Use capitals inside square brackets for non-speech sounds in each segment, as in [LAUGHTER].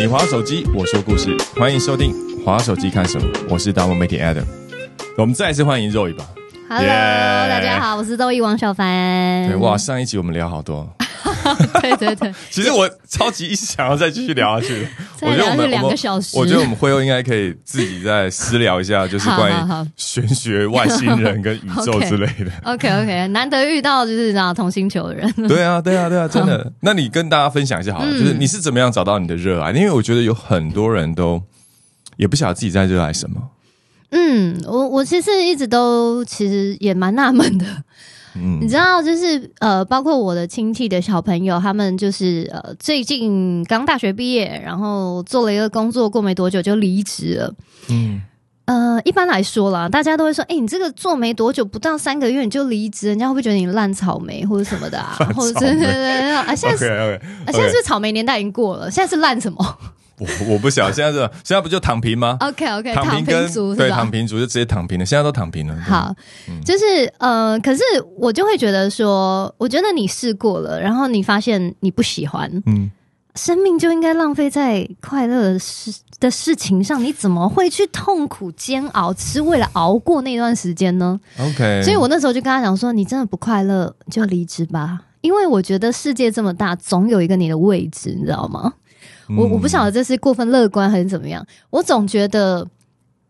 你滑手机，我说故事，欢迎收听《滑手机看什么》，我是达摩媒体 Adam。我们再次欢迎肉一吧。Hello，、Yeah 大家好，我是周易王小凡。对，哇，上一集我们聊好多，[LAUGHS] 对对对，其实我超级一直想要再继续聊下去。[LAUGHS] 我觉得我们两个小时我觉得我们会后应该可以自己再私聊一下，就是关于玄学、外星人跟宇宙 [LAUGHS] 之类的。OK OK，难得遇到就是啊同星球的人。对啊，对啊，对啊，真的。那你跟大家分享一下好了，嗯就是你是怎么样找到你的热爱？因为我觉得有很多人都也不晓得自己在热爱什么。嗯，我我其实一直都其实也蛮纳闷的，嗯。你知道，就是呃，包括我的亲戚的小朋友，他们就是呃最近刚大学毕业，然后做了一个工作，过没多久就离职了。嗯，呃，一般来说啦，大家都会说，哎、你这个做没多久，不到三个月你就离职，人家会不会觉得你烂草莓或者什么的啊？或者 [LAUGHS] 对对对对啊，现在 [LAUGHS] 啊，现在是草莓年代已经过了，现在是烂什么我我不晓得现在是现在不就躺平吗？？OK OK，躺平跟对躺？平族就直接躺平了，现在都躺平了。对好，就是呃，可是我就会觉得说，我觉得你试过了，然后你发现你不喜欢，嗯，生命就应该浪费在快乐的事的事情上，你怎么会去痛苦煎熬，只是为了熬过那段时间呢？OK，所以我那时候就跟他讲说，你真的不快乐就离职吧，因为我觉得世界这么大，总有一个你的位置，你知道吗？我我不晓得这是过分乐观还是怎么样，我总觉得。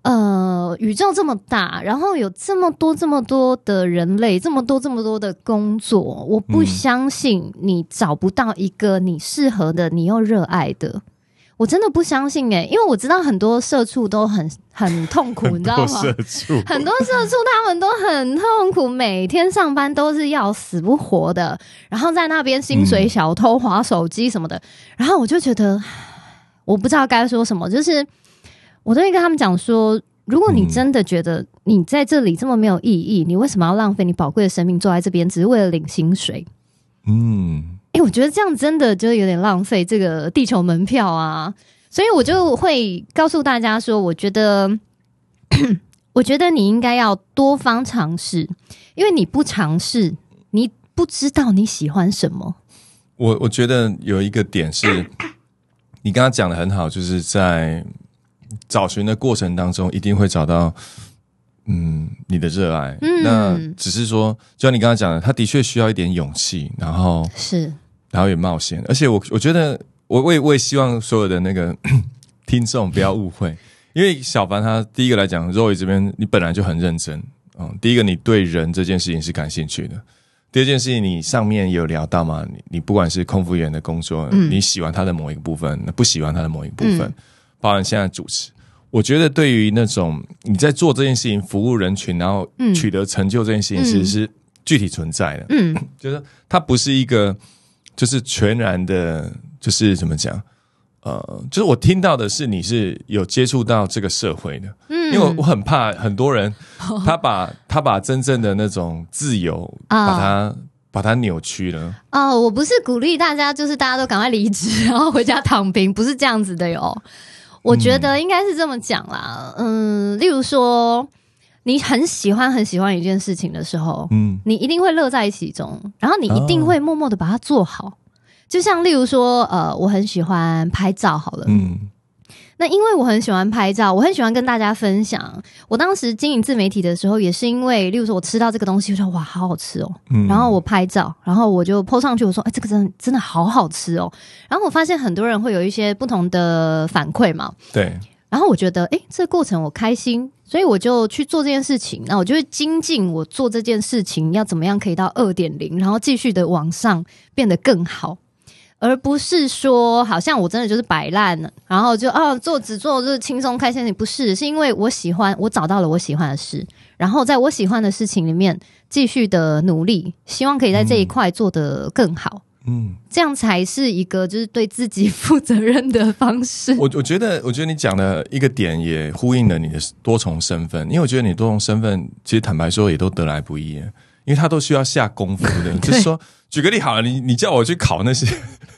呃，宇宙这么大，然后有这么多这么多的人类，这么多这么多的工作，我不嗯相信你找不到一个你适合的，你又热爱的。我真的不相信诶、因为我知道很多社畜都很很痛苦，你知道吗？社畜，很多社畜他们都很痛苦，每天上班都是要死不活的，然后在那边薪水小偷、划手机什么的，然后我就觉得我不知道该说什么，就是我都会跟他们讲说，如果你真的觉得你在这里这么没有意义，你为什么要浪费你宝贵的生命坐在这边，只是为了领薪水？嗯哎、我觉得这样真的就有点浪费这个地球门票啊，所以我就会告诉大家说，我觉得，[CLEARS THROAT] 我觉得你应该要多方尝试，因为你不尝试，你不知道你喜欢什么。我我觉得有一个点是，你刚刚讲的很好，就是在找寻的过程当中，一定会找到嗯你的热爱。嗯那只是说，就像你刚刚讲的，他的确需要一点勇气，然后是，然后也冒险。而且我我觉得，我我也我也希望所有的那个 [CLEARS THROAT] 听众不要误会，因为小凡他第一个来讲，Roy 这边你本来就很认真，嗯，第一个你对人这件事情是感兴趣的。第二件事情，你上面也有聊到嘛？你你不管是空服员的工作，嗯你喜欢他的某一个部分，不喜欢他的某一个部分，嗯包含现在主持，我觉得对于那种你在做这件事情，服务人群，然后嗯取得成就这件事情，其实是具体存在的。嗯 [CLEARS THROAT] 就是它不是一个，就是全然的，就是怎么讲？呃，就是我听到的是你是有接触到这个社会的，嗯因为我我很怕很多人他把 [LAUGHS] 他把真正的那种自由啊把它把它扭曲了。哦，我不是鼓励大家，就是大家都赶快离职，[LAUGHS] 然后回家躺平，不是这样子的哟。我觉得应该是这么讲啦，嗯，例如说，你很喜欢很喜欢一件事情的时候，嗯你一定会乐在其中，然后你一定会默默的把它做好。就像例如说，呃，我很喜欢拍照，好了，嗯那因为我很喜欢拍照，我很喜欢跟大家分享。我当时经营自媒体的时候，也是因为，例如说我吃到这个东西，我说哇，好好吃哦，嗯然后我拍照，然后我就 po 上去，我说，哎，这个真的真的好好吃哦。然后我发现很多人会有一些不同的反馈嘛，对，然后我觉得，哎，这个过程我开心，所以我就去做这件事情。那我就会精进我做这件事情要怎么样可以到二点零，然后继续的往上变得更好。而不是说好像我真的就是摆烂了，然后就哦做只做就是轻松开心，你不是，是因为我喜欢，我找到了我喜欢的事，然后在我喜欢的事情里面继续的努力，希望可以在这一块做得更好，嗯，这样才是一个就是对自己负责任的方式。我我觉得，我觉得你讲的一个点也呼应了你的多重身份，因为我觉得你多重身份其实坦白说也都得来不易，因为他都需要下功夫的。[LAUGHS] 就是说，举个例好了，你你叫我去考那些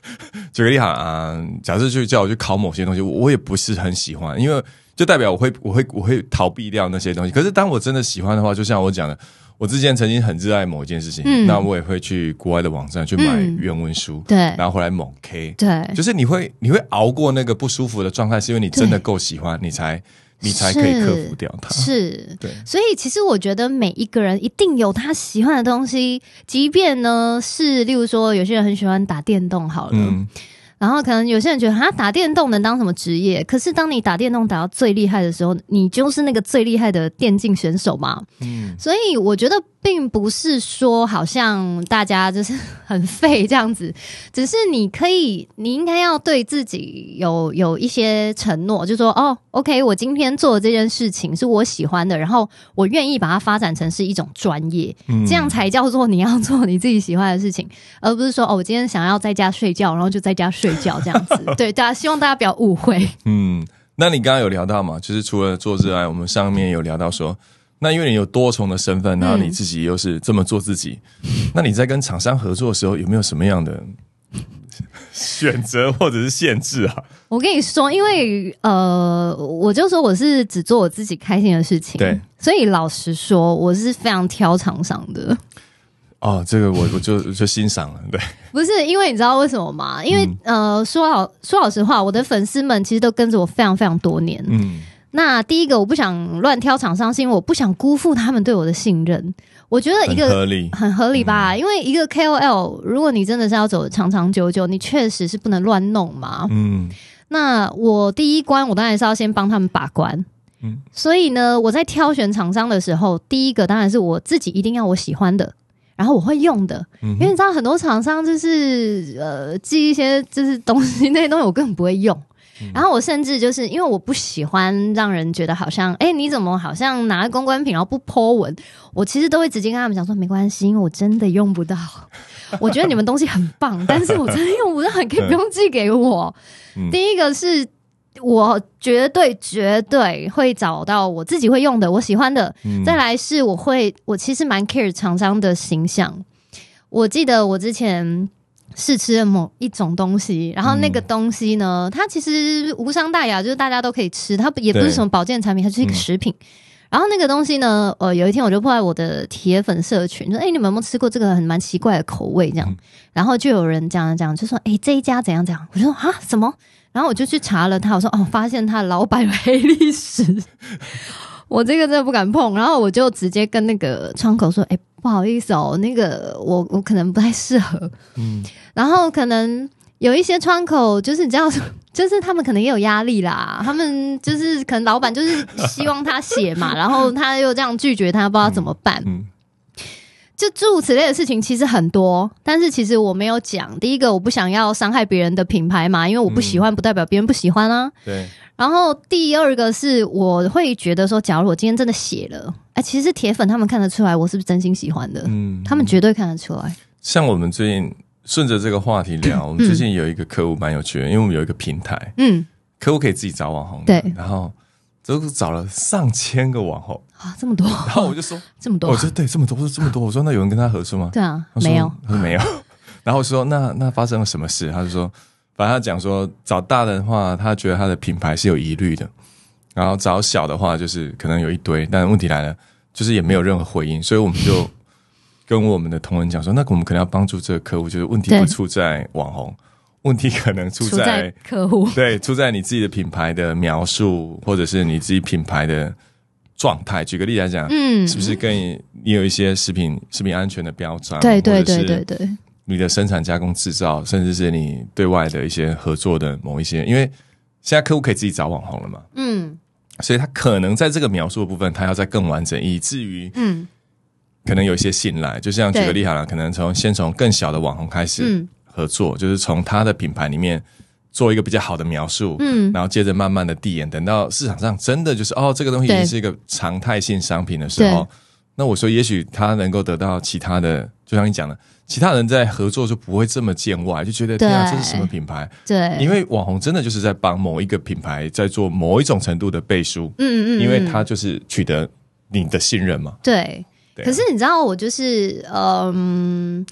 [LAUGHS] 举个例好啊，假设就叫我去考某些东西，我我也不是很喜欢，因为就代表我会我会我会逃避掉那些东西。可是当我真的喜欢的话，就像我讲的，我之前曾经很热爱某一件事情，嗯。那我也会去国外的网站去买嗯。原文书，对。然后回来猛 K，对，就是你会你会熬过那个不舒服的状态，是因为你真的对。够喜欢，你才你才可以克服掉它。是。[LAUGHS] 对，所以，其实我觉得每一个人一定有他喜欢的东西，即便呢是，例如说，有些人很喜欢打电动，好了，嗯，然后可能有些人觉得哈打电动能当什么职业？可是当你打电动打到最厉害的时候，你就是那个最厉害的电竞选手嘛。嗯所以我觉得并不是说好像大家就是很废这样子，[LAUGHS] 只是你可以，你应该要对自己有有一些承诺，就说哦，OK，我今天做的这件事情是我喜欢的，然后我愿意把它发展成是一种专业，嗯这样才叫做你要做你自己喜欢的事情，而不是说哦，我今天想要在家睡觉，然后就在家睡觉这样子。[LAUGHS] 对，大家希望大家不要误会。嗯，那你刚刚有聊到嘛？就是除了做热爱，我们上面有聊到说，那因为你有多重的身份，然后你自己又是这么做自己，那你在跟厂商合作的时候，有没有什么样的选择或者是限制啊？我跟你说，因为呃，我就说我是只做我自己开心的事情，对，所以老实说，我是非常挑厂商的。哦，这个我我就就欣赏了，对，不是因为你知道为什么吗？因为、呃，说老说老实话，我的粉丝们其实都跟着我非常非常多年。嗯那第一个，我不想乱挑厂商，是因为我不想辜负他们对我的信任。我觉得一很个合理，很合理吧，因为一个 KOL，如果你真的是要走长长久久，你确实是不能乱弄嘛。嗯那我第一关，我当然是要先帮他们把关。嗯所以呢，我在挑选厂商的时候，第一个当然是我自己一定要我喜欢的，然后我会用的。嗯因为你知道很多厂商就是呃寄一些就是东西，[LAUGHS] 那些东西我根本不会用。然后我甚至就是因为我不喜欢让人觉得好像，哎，你怎么好像拿公关品然后不 po 文？我其实都会直接跟他们讲说，没关系，因为我真的用不到。[LAUGHS] 我觉得你们东西很棒，但是我真的用不到，你可以不用寄给我。嗯第一个是我绝对绝对会找到我自己会用的，我喜欢的。嗯再来是我会，我其实蛮 care 厂商的形象。我记得我之前试吃了某一种东西，然后那个东西呢，它其实无伤大雅，就是大家都可以吃，它也不是什么保健产品，它就是一个嗯食品。然后那个东西呢，呃，有一天我就破在我的铁粉社群，说：“哎、你们有没有吃过这个很蛮奇怪的口味？”这样，嗯然后就有人讲讲，就说：“哎、这一家怎样怎样？”我就说：“啊，什么？”然后我就去查了他，我说：“哦，发现他老板有黑历史。” [LAUGHS] 我这个真的不敢碰，然后我就直接跟那个窗口说：“哎、不好意思哦，那个我我可能不太适合。”嗯然后可能有一些窗口，就是你知道，[LAUGHS] 就是他们可能也有压力啦。他们就是可能老板就是希望他写嘛，[LAUGHS] 然后他又这样拒绝他，不知道怎么办。嗯就诸如此类的事情其实很多，但是其实我没有讲。第一个，我不想要伤害别人的品牌嘛，因为我不喜欢，不代表别人不喜欢啊。对，然后第二个是，我会觉得说，假如我今天真的写了，哎，其实铁粉他们看得出来我是不是真心喜欢的，嗯他们绝对看得出来。像我们最近顺着这个话题聊，我们最近有一个客户蛮有趣的，因为我们有一个平台，嗯，客户可以自己找网红，对然后都找了上千个网红，啊，这么多，然后我就说，[LAUGHS] 这么多我，说对，这么多，我说这么多，我说那有人跟他合作吗？对啊，没有，，他说没有，[LAUGHS] 然后我说那那发生了什么事？他就说，反正他讲说找大的话，他觉得他的品牌是有疑虑的，然后找小的话就是可能有一堆，但问题来了，就是也没有任何回应，所以我们就 [LAUGHS] 跟我们的同仁讲说，那我们可能要帮助这个客户，就是问题对。不出在网红，问题可能出出在在客户。[LAUGHS] 对，出在你自己的品牌的描述，或者是你自己品牌的状态。举个例来讲，嗯，是不是跟你你有一些食品食品安全的标章？对对对对对，你的生产加工制造，甚至是你对外的一些合作的某一些，因为现在客户可以自己找网红了嘛，嗯所以他可能在这个描述的部分，他要再更完整，以至于嗯可能有一些信赖。就像举个例好了，可能从先从更小的网红开始嗯合作，就是从他的品牌里面做一个比较好的描述，嗯，然后接着慢慢的递延，等到市场上真的就是哦，这个东西已经是一个常态性商品的时候，那我说也许他能够得到其他的，就像你讲的，其他人在合作就不会这么见外，就觉得对天啊，这是什么品牌？对，因为网红真的就是在帮某一个品牌在做某一种程度的背书，嗯嗯嗯，因为嗯他就是取得你的信任嘛。对。对啊可是你知道，我就是嗯，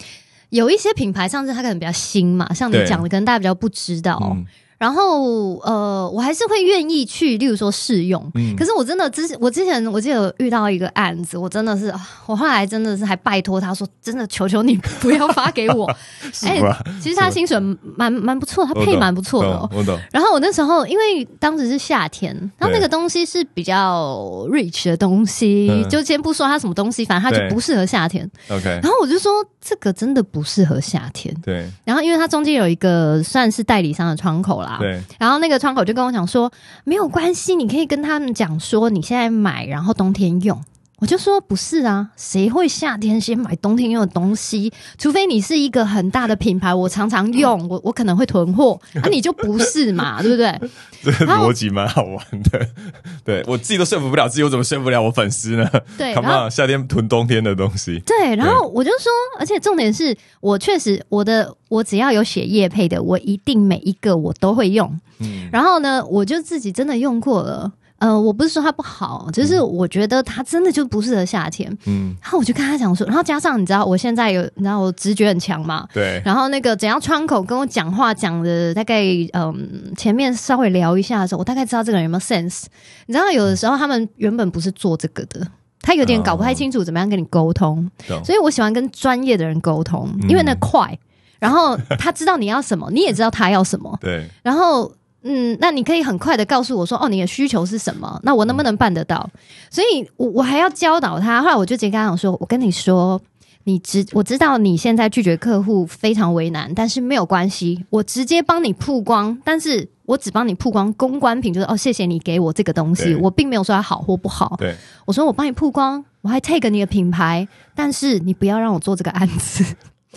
有一些品牌上次它可能比较新嘛，像你讲的，可能大家比较不知道。嗯然后呃，我还是会愿意去，例如说试用。嗯可是我真的之我之前我记得有遇到一个案子，我真的是，啊我后来真的是还拜托他说，真的求求你不要发给我。[LAUGHS] 哎？其实他薪水蛮蛮不错，他配蛮不错的、哦。我懂，然后我那时候因为当时是夏天，然后那个东西是比较 rich 的东西，嗯就先不说它什么东西，反正它就不适合夏天。OK，然后我就说这个真的不适合夏天。对然后因为它中间有一个算是代理商的窗口啦，对，然后那个窗口就跟我讲说，没有关系，你可以跟他们讲说你现在买，然后冬天用。我就说不是啊，谁会夏天先买冬天用的东西？除非你是一个很大的品牌，我常常用，我我可能会囤货，啊，你就不是嘛，[LAUGHS] 对不对？这个逻辑蛮好玩的。[LAUGHS] 对我自己都说服不了自己，我怎么说服不了我粉丝呢？对，好不然后好？夏天囤冬天的东西，对，然后我就说，而且重点是我确实我的我只要有写叶配的，我一定每一个我都会用。嗯，然后呢，我就自己真的用过了。呃，我不是说它不好，只是我觉得它真的就不适合夏天。嗯，然后我就跟他讲说，然后加上你知道我现在有，你知道我直觉很强嘛，对，然后那个怎样窗口跟我讲话讲的大概嗯前面稍微聊一下的时候，我大概知道这个人有没有 sense。你知道有的时候他们原本不是做这个的。他有点搞不太清楚怎么样跟你沟通，懂。所以我喜欢跟专业的人沟通，嗯因为那快，然后他知道你要什么，你也知道他要什么，对，然后，嗯，那你可以很快的告诉我说，哦，你的需求是什么？那我能不能办得到？所以我我还要教导他。后来我就直接跟他讲说，我跟你说，你知我知道你现在拒绝客户非常为难，但是没有关系，我直接帮你曝光，但是我只帮你曝光公关品，就是哦，谢谢你给我这个东西，我并没有说它好或不好。对，我说我帮你曝光，我还 take 你的品牌，但是你不要让我做这个案子。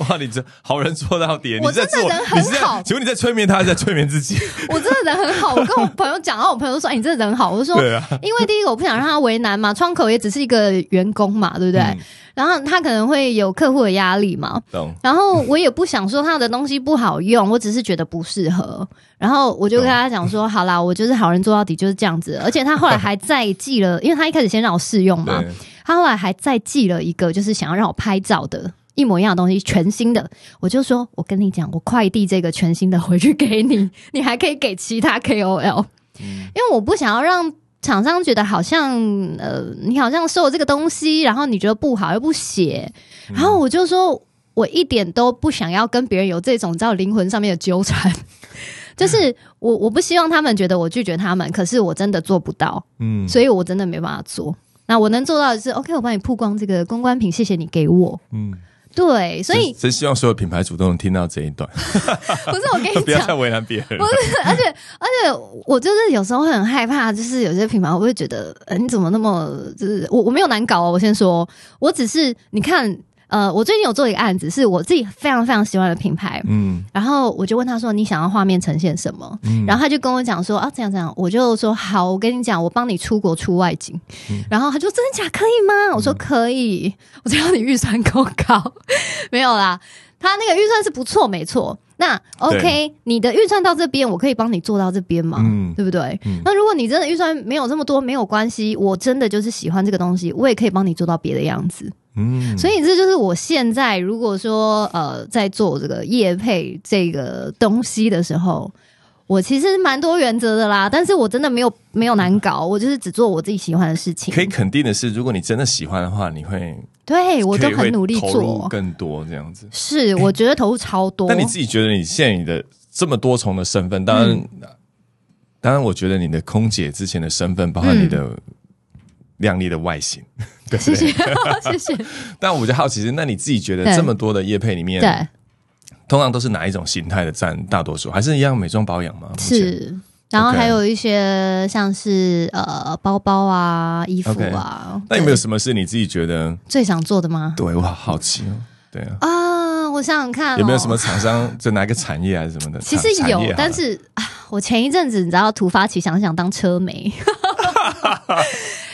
哇，你这好人做到底，你我在做，真的人很你是在好请问你在催眠他，还是在催眠自己？[LAUGHS] 我真的人很好，我跟我朋友讲，然后我朋友说：“哎、你真的人好。”我说：“对啊，因为第一个我不想让他为难嘛，窗口也只是一个员工嘛，对不对？嗯然后他可能会有客户的压力嘛，懂，然后我也不想说他的东西不好用，我只是觉得不适合。然后我就跟他讲说，好啦，我就是好人做到底就是这样子。而且他后来还再寄了，因为他一开始先让我试用嘛，[LAUGHS] 他后来还再寄了一个，就是想要让我拍照的。一模一样的东西，全新的，我就说，我跟你讲，我快递这个全新的回去给你，[LAUGHS] 你还可以给其他 KOL，、嗯。因为我不想要让厂商觉得好像呃，你好像收了这个东西，然后你觉得不好又不写，嗯。然后我就说我一点都不想要跟别人有这种你知道灵魂上面的纠缠，[LAUGHS] 就是我我不希望他们觉得我拒绝他们，可是我真的做不到，嗯，所以我真的没办法做。那我能做到的是，OK，我帮你曝光这个公关品，谢谢你给我。嗯，对，所以真真希望所有品牌主都能听到这一段，[LAUGHS] 不是我跟你 [LAUGHS] 不要再讲，为难别人不。是，而且而且我就是有时候会很害怕，就是有些品牌我会觉得，呃，你怎么那么就是我我没有难搞哦，我先说，我只是你看，呃，我最近有做一个案子，是我自己非常非常喜欢的品牌，嗯然后我就问他说：“你想要画面呈现什么？”嗯然后他就跟我讲说：“啊，这样这样。”我就说：“好，我跟你讲，我帮你出国出外景。嗯然后他就说：“真的假可以吗？”我说：“可以。”我只要你预算够高，没有啦。他那个预算是不错，没错。那 OK，你的预算到这边，我可以帮你做到这边嘛？嗯对不对？嗯那如果你真的预算没有这么多，没有关系，我真的就是喜欢这个东西，我也可以帮你做到别的样子。嗯，所以这就是我现在如果说呃在做这个业配这个东西的时候，我其实蛮多原则的啦，但是我真的没有没有难搞，我就是只做我自己喜欢的事情可。以肯定的是，如果你真的喜欢的话，你会对我都可以会很努力做，更多这样子。是我觉得投入超多。但你自己觉得你现在你的这么多重的身份，当然，嗯当然，我觉得你的空姐之前的身份，包括你的靓丽的外形，[LAUGHS] 对不谢对？谢谢 [LAUGHS] 谢，[LAUGHS] 但我就好奇是，那你自己觉得对这么多的叶配里面，对，通常都是哪一种形态的占大多数？还是一样美妆保养吗？是。然后还有一些像是呃包包啊、衣服啊那有没有什么是你自己觉得最想做的吗？对我好好奇哦？对啊，啊，我想想看、哦，有没有什么厂商在哪个产业还是什么的？其实有但是啊，我前一阵子你知道突发奇想想当车媒，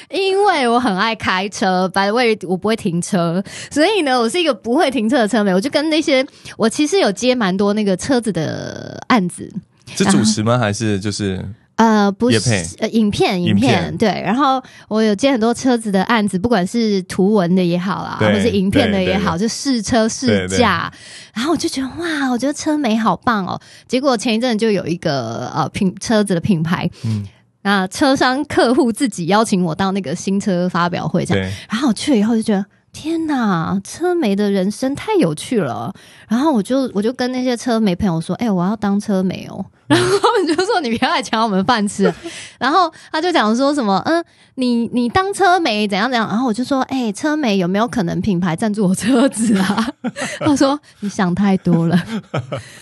因为我很爱开车，白位我不会停车，所以呢，我是一个不会停车的车媒。我就跟那些我其实有接蛮多那个车子的案子，是主持吗？还是就是呃，不是，呃，影片，影影片片，对。然后我有接很多车子的案子，不管是图文的也好啦，对或是影片的也好，就试车试驾。然后我就觉得哇，我觉得车美好棒哦。结果前一阵就有一个呃品车子的品牌，嗯，那车商客户自己邀请我到那个新车发表会这样，然后我去了以后就觉得。天呐，车媒的人生太有趣了。然后我就我就跟那些车媒朋友说：“哎、我要当车媒哦。[LAUGHS] ”然后他们就说：“你不要来抢我们饭吃。[LAUGHS] ”然后他就讲说什么：“嗯，你你当车媒怎样怎样？”然后我就说：“哎、车媒有没有可能品牌赞助我车子啊？” [LAUGHS] 他说：“你想太多了。”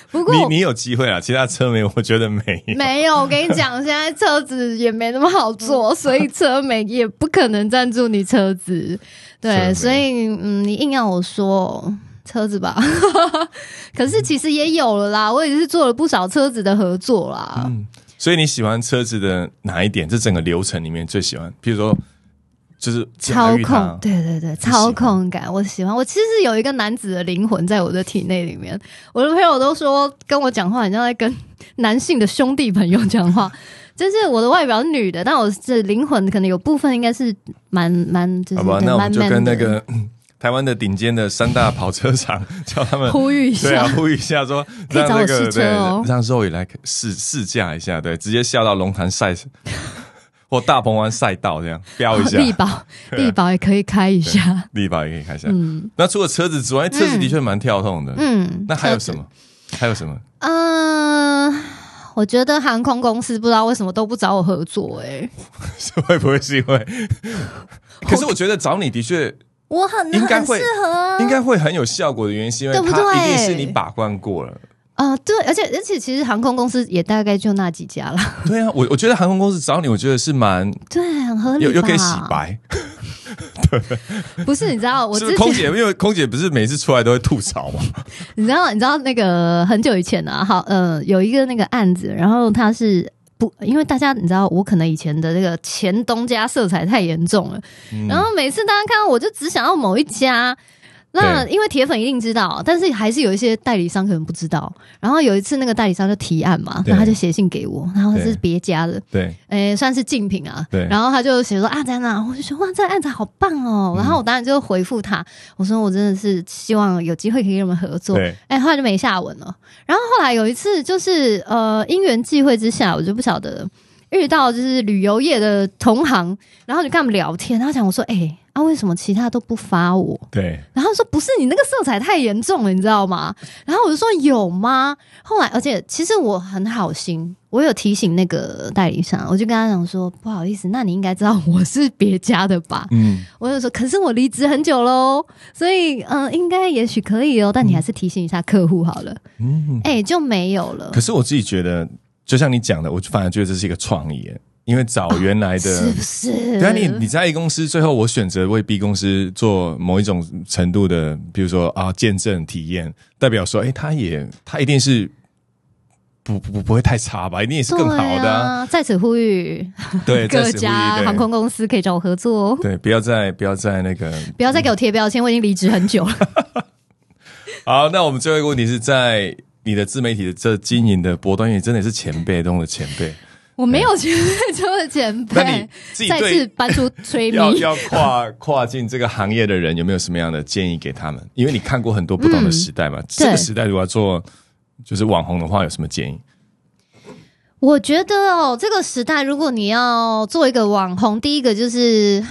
不过你你有机会啊，其他车媒，我觉得没有。没有，我跟你讲，现在车子也没那么好做，所以车媒也不可能赞助你车子。对，所以嗯，你硬要我说车子吧，[LAUGHS] 可是其实也有了啦，我也是做了不少车子的合作啦。嗯，所以你喜欢车子的哪一点？这整个流程里面最喜欢，譬如说，就是操控，对对对，操控感，我喜欢。我其实有一个男子的灵魂在我的体内里面。我的朋友都说跟我讲话，很像在跟男性的兄弟朋友讲话。就是我的外表是女的，但我这灵魂可能有部分应该是蛮蛮，就是好吧？那我们就跟那个嗯 [LAUGHS] 台湾的顶尖的三大跑车厂，[LAUGHS] 叫他们呼吁一对啊，下，呼吁一下说，[LAUGHS] 让那个哦对，让肉也来试试驾一下，对，直接下到龙潭赛或大鹏湾赛道这样飙一下，力宝力宝也可以开一下。力宝也可以开一下。嗯那除了车子之外，车子的确蛮跳动的。嗯，那还有什么？还有什么？嗯、我觉得航空公司不知道为什么都不找我合作、欸，[LAUGHS] 会不会是因为？[LAUGHS] 可是我觉得找你的确我很很应该会适合啊，应该会很有效果的原因，是因为它对不对一定是你把关过了。啊、对，而且而且其实航空公司也大概就那几家了，对啊，我我觉得航空公司找你，我觉得是蛮对，很合理，又又可以洗白。不是，你知道我是空姐？因为空姐不是每次出来都会吐槽吗？[LAUGHS] 你知道你知道那个很久以前啊，好呃有一个那个案子，然后他是。不，因为大家你知道，我可能以前的那个前东家色彩太严重了，嗯然后每次大家看到我就只想要某一家。那因为铁粉一定知道，但是还是有一些代理商可能不知道。然后有一次那个代理商就提案嘛，对然后他就写信给我，然后是对别家的，对，诶、算是竞品啊。对然后他就写说啊，在哪？我就说哇，这个案子好棒哦。嗯然后我当然就回复他，我说我真的是希望有机会可以跟你们合作。对，哎，后来就没下文了。然后后来有一次，就是呃因缘际会之下，我就不晓得遇到就是旅游业的同行，然后就跟他们聊天，然后讲我说，哎、啊为什么其他都不发我？对，然后说不是你那个色彩太严重了，你知道吗？然后我就说有吗？后来，而且其实我很好心，我有提醒那个代理商，我就跟他讲说不好意思，那你应该知道我是别家的吧？嗯，我就说可是我离职很久喽，所以嗯、呃应该也许可以哦，但你还是提醒一下客户好了。嗯。哎、就没有了可。是我自己觉得，就像你讲的，我反而觉得这是一个创意耶，因为找原来的。是不是？对啊，你你在 A 公司，最后我选择为 B 公司做某一种程度的，比如说啊见证体验，代表说，哎，他也他一定是不不不会太差吧，一定也是更好的、啊。啊。在此呼吁对，[LAUGHS] 各家航空公司可以找我合作哦，对，不要再不要再那个。[LAUGHS] 不要再给我贴标签，我已经离职很久了。[LAUGHS] 好，那我们最后一个问题是在你的自媒体的这经营的波段，也真的是前辈中的前辈。我没有前辈中的前那你辈，再自己对次搬出催眠。要要跨跨进这个行业的人，有没有什么样的建议给他们？因为你看过很多不同的时代嘛，这个对时代如果要做就是网红的话，有什么建议？我觉得哦，这个时代如果你要做一个网红，第一个就是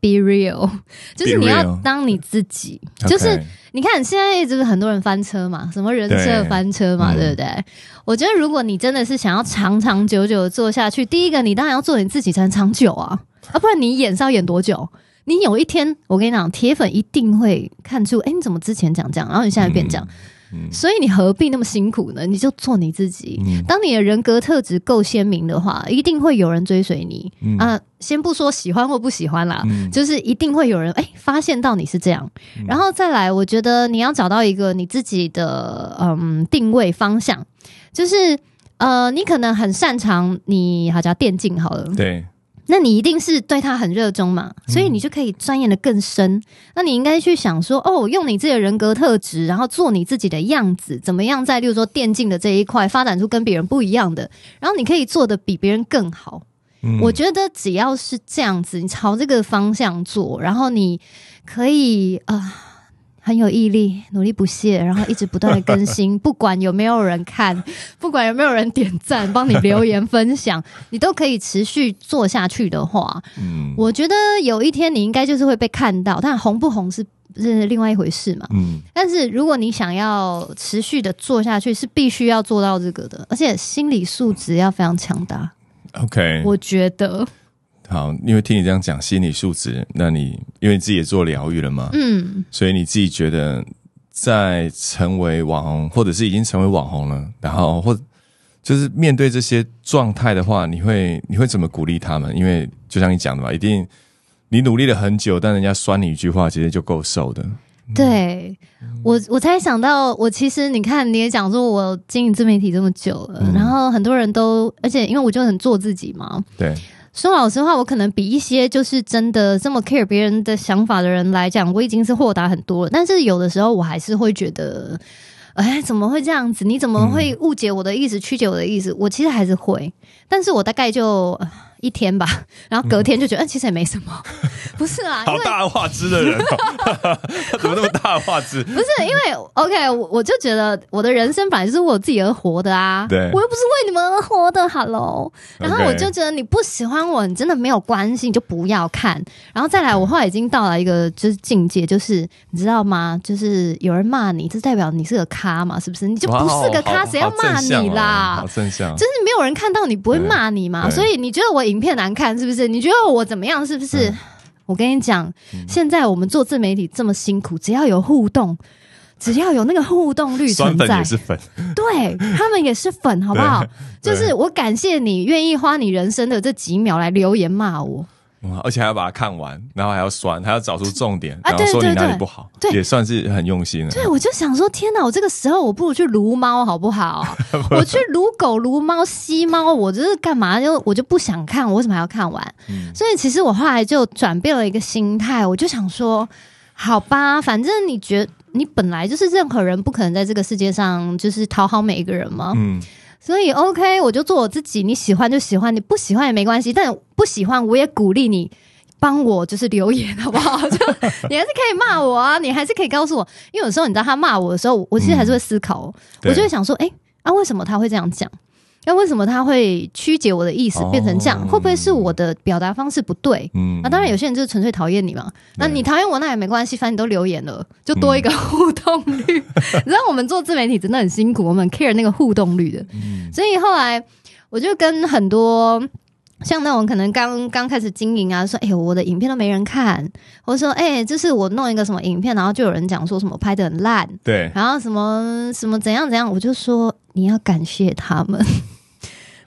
be real，就是你要当你自己。就是你看现在就是很多人翻车嘛，什么人设翻车嘛，嗯对不对？我觉得如果你真的是想要长长久久的做下去，第一个你当然要做你自己才能长久啊，啊，不然你演是要演多久？你有一天，我跟你讲，铁粉一定会看出，哎，你怎么之前讲这样，然后你现在变这样，嗯所以你何必那么辛苦呢？你就做你自己。嗯。当你的人格特质够鲜明的话，一定会有人追随你、嗯。啊。先不说喜欢或不喜欢啦，嗯。就是一定会有人哎、发现到你是这样，然后再来，我觉得你要找到一个你自己的嗯定位方向，就是呃，你可能很擅长你好像电竞好了，对，那你一定是对他很热衷嘛，所以你就可以钻研的更深。那你应该去想说，哦，用你自己的人格特质，然后做你自己的样子，怎么样在，例如说电竞的这一块发展出跟别人不一样的，然后你可以做的比别人更好。嗯我觉得只要是这样子，你朝这个方向做，然后你可以啊、呃很有毅力，努力不懈，然后一直不断的更新，[LAUGHS] 不管有没有人看，不管有没有人点赞，帮你留言分享，[LAUGHS] 你都可以持续做下去的话，嗯我觉得有一天你应该就是会被看到，但红不红是是另外一回事嘛。嗯，但是如果你想要持续的做下去，是必须要做到这个的，而且心理素质要非常强大。OK，我觉得，好，因为听你这样讲心理素质，那你因为你自己也做疗愈了嘛，嗯，所以你自己觉得在成为网红，或者是已经成为网红了，然后或就是面对这些状态的话，你会你会怎么鼓励他们？因为就像你讲的嘛，一定你努力了很久，但人家酸你一句话，其实就够受的。对我，我才想到，我其实你看，你也讲说我经营自媒体这么久了，嗯然后很多人都，而且因为我就很做自己嘛。对，说老实话，我可能比一些就是真的这么 care 别人的想法的人来讲，我已经是豁达很多了。但是有的时候，我还是会觉得，哎，怎么会这样子？你怎么会误解我的意思，曲解我的意思？我其实还是会，但是我大概就。呃一天吧，然后隔天就觉得，嗯，其实也没什么，不是啦，好大话之的人、哦，[LAUGHS] [LAUGHS] 怎么那么大话之？不是因为 OK，我我就觉得我的人生本来就是为我自己而活的啊，对我又不是为你们而活的，Hello。然后我就觉得你不喜欢我，你真的没有关系，你就不要看。然后再来，我后来已经到了一个就是境界，就是你知道吗？就是有人骂你，这代表你是个咖嘛，是不是？你就不是个咖，谁要骂你啦？好正向哦，好正向就是没有人看到你不会骂你嘛，所以你觉得我影片难看是不是？你觉得我怎么样是不是？嗯我跟你讲，现在我们做自媒体这么辛苦，只要有互动，只要有那个互动率存在，粉也是粉，对他们也是粉，好不好？就是我感谢你愿意花你人生的这几秒来留言骂我，哇而且还要把它看完，然后还要酸，还要找出重点，啊然后说你哪里不好，对也算是很用心了。对，我就想说，天哪！我这个时候我不如去撸猫好不好？[LAUGHS] 我去撸狗、撸猫、吸猫，我这是干嘛？就我就不想看，我为什么还要看完？嗯所以其实我后来就转变了一个心态，我就想说，好吧，反正你觉你本来就是任何人不可能在这个世界上就是讨好每一个人嘛，嗯，所以 OK，我就做我自己，你喜欢就喜欢，你不喜欢也没关系，但不喜欢我也鼓励你。帮我就是留言好不好？[LAUGHS] 就你还是可以骂我啊，你还是可以告诉我，因为有时候你知道他骂我的时候，我其实还是会思考我就会想说，哎、啊，为什么他会这样讲？那为什么他会曲解我的意思哦变成这样？会不会是我的表达方式不对？嗯那、当然，有些人就是纯粹讨厌你嘛。那你讨厌我，那也没关系，反正你都留言了，就多一个 [LAUGHS] 互动率。你知道我们做自媒体真的很辛苦，我们 care 那个互动率的。嗯所以后来我就跟很多像那种可能刚刚开始经营啊，说哎呦我的影片都没人看，或者说哎就是我弄一个什么影片，然后就有人讲说什么拍的很烂，对，然后什么什么怎样怎样，我就说你要感谢他们。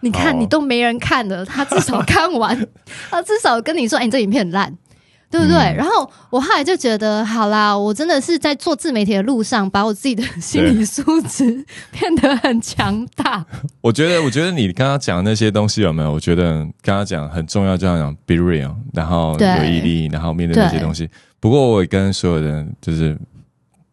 你看，哦你都没人看了，他至少看完，[LAUGHS] 他至少跟你说：“哎、你这影片很烂，对不对？”嗯然后我后来就觉得，好啦，我真的是在做自媒体的路上，把我自己的心理素质 [LAUGHS] 变得很强大。[LAUGHS] 我觉得，我觉得你刚刚讲的那些东西有没有？我觉得刚刚讲很重要，就像讲 be real，然后有毅力，然后面对那些对东西。不过我也跟所有人就是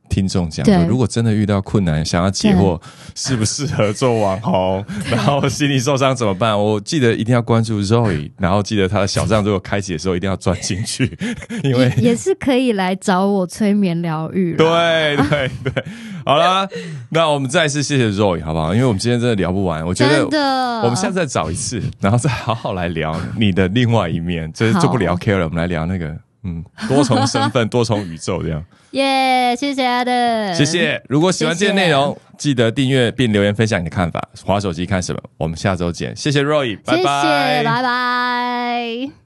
听众讲说，如果真的遇到困难，想要解惑适不适合做网红，[LAUGHS] 然后心理受伤怎么办？我记得一定要关注 Zoe，然后记得他的小账如果开启的时候一定要钻进去，[LAUGHS] 因为也是可以来找我催眠疗愈。对对对，好啦，那我们再次谢谢 Roy 好不好？因为我们今天真的聊不完，我觉得真的，我们下次再找一次，然后再好好来聊你的另外一面，就是好就不聊 Care 了，我们来聊那个嗯多重身份、多重宇宙这样。[LAUGHS] 耶谢谢阿德，谢谢，如果喜欢今天内容，记得订阅并留言分享你的看法。滑手机看什么？我们下周见，谢谢 Roy，拜谢谢，拜。拜拜。